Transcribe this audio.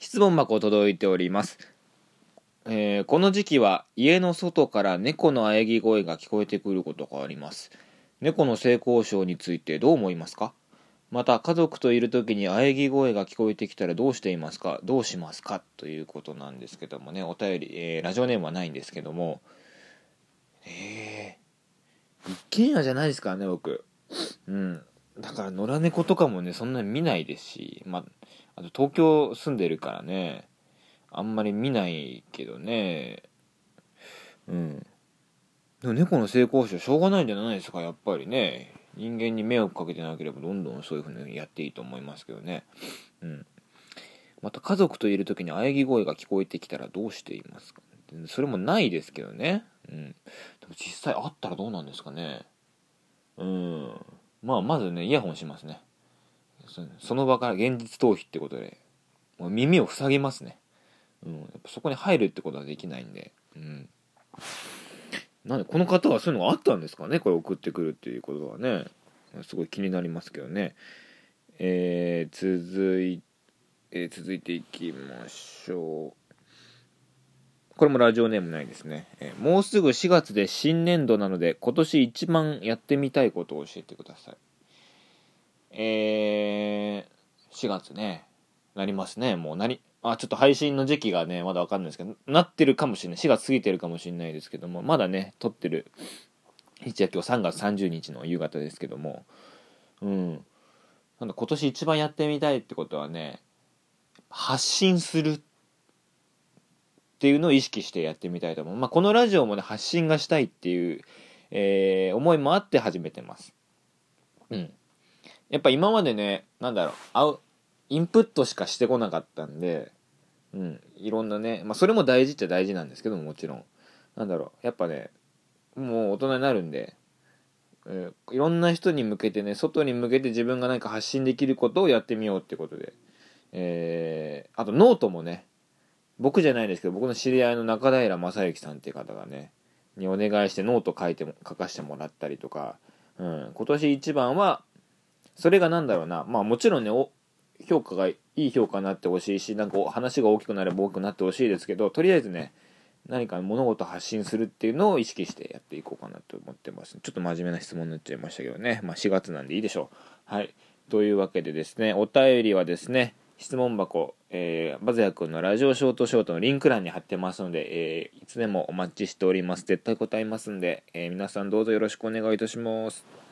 質問箱届いております。えーこの時期は家の外から猫の喘ぎ声が聞こえてくることがあります。猫の性交渉についてどう思いますか？また家族といる時に喘ぎ声が聞こえてきたらどうしていますか？どうしますか？ということなんですけどもね。お便り、えーラジオネームはないんですけども。えー、一軒家じゃないですからね僕。うん。だから野良猫とかもねそんなに見ないですしまああと東京住んでるからねあんまり見ないけどね。うん。でも猫の性交渉しょうがないんじゃないですかやっぱりね。人間に迷惑かけてなければどんどんそういうふうにやっていいと思いますけどね。うん。また家族といる時に喘ぎ声が聞こえてきたらどうしていますか。それもないですけどね。うん。でも実際あったらどうなんですかね。うん。まあまずねイヤホンしますね。その場から現実逃避ってことでもう耳を塞ぎますね。うん、やっぱそこに入るってことはできないんで、うん、なんでこの方はそういうのがあったんですかねこれ送ってくるっていうことはね。すごい気になりますけどね。えー、続いえー続いていきましょう。これもラジオネームないですね、えーもうすぐ4月で新年度なので今年一番やってみたいことを教えてください。えー、4月ね。なりますね。もうなりあちょっと配信の時期がねまだわかんないですけどなってるかもしれない。4月過ぎてるかもしれないですけどもまだね撮ってる日は今日3月30日の夕方ですけどもうん。なんだ今年一番やってみたいってことはね発信するっていうのを意識してやってみたいと思う、まあ、このラジオもね発信がしたいっていう、えー思いもあって始めてます。うん。やっぱ今までねなんだろうあインプットしかしてこなかったんで、うん、いろんなね、まあ、それも大事っちゃ大事なんですけどももちろん。なんだろうやっぱねもう大人になるんで、えーいろんな人に向けてね外に向けて自分が何か発信できることをやってみようってことで、えーあとノートもね僕じゃないですけど僕の知り合いの中平正幸さんっていう方がねにお願いしてノート書いても書かせてもらったりとか、うん、今年一番はそれがなんだろうな。まあもちろんね評価がいい評価になってほしいしなんか話が大きくなれば大きくなってほしいですけどとりあえずね何か物事発信するっていうのを意識してやっていこうかなと思ってます。ちょっと真面目な質問になっちゃいましたけどね。まあ4月なんでいいでしょう。はい。というわけでですねお便りはですね質問箱、えー、バズヤ君のラジオショートショートのリンク欄に貼ってますので、えーいつでもお待ちしております。絶対答えますんで、えー皆さんどうぞよろしくお願いいたします。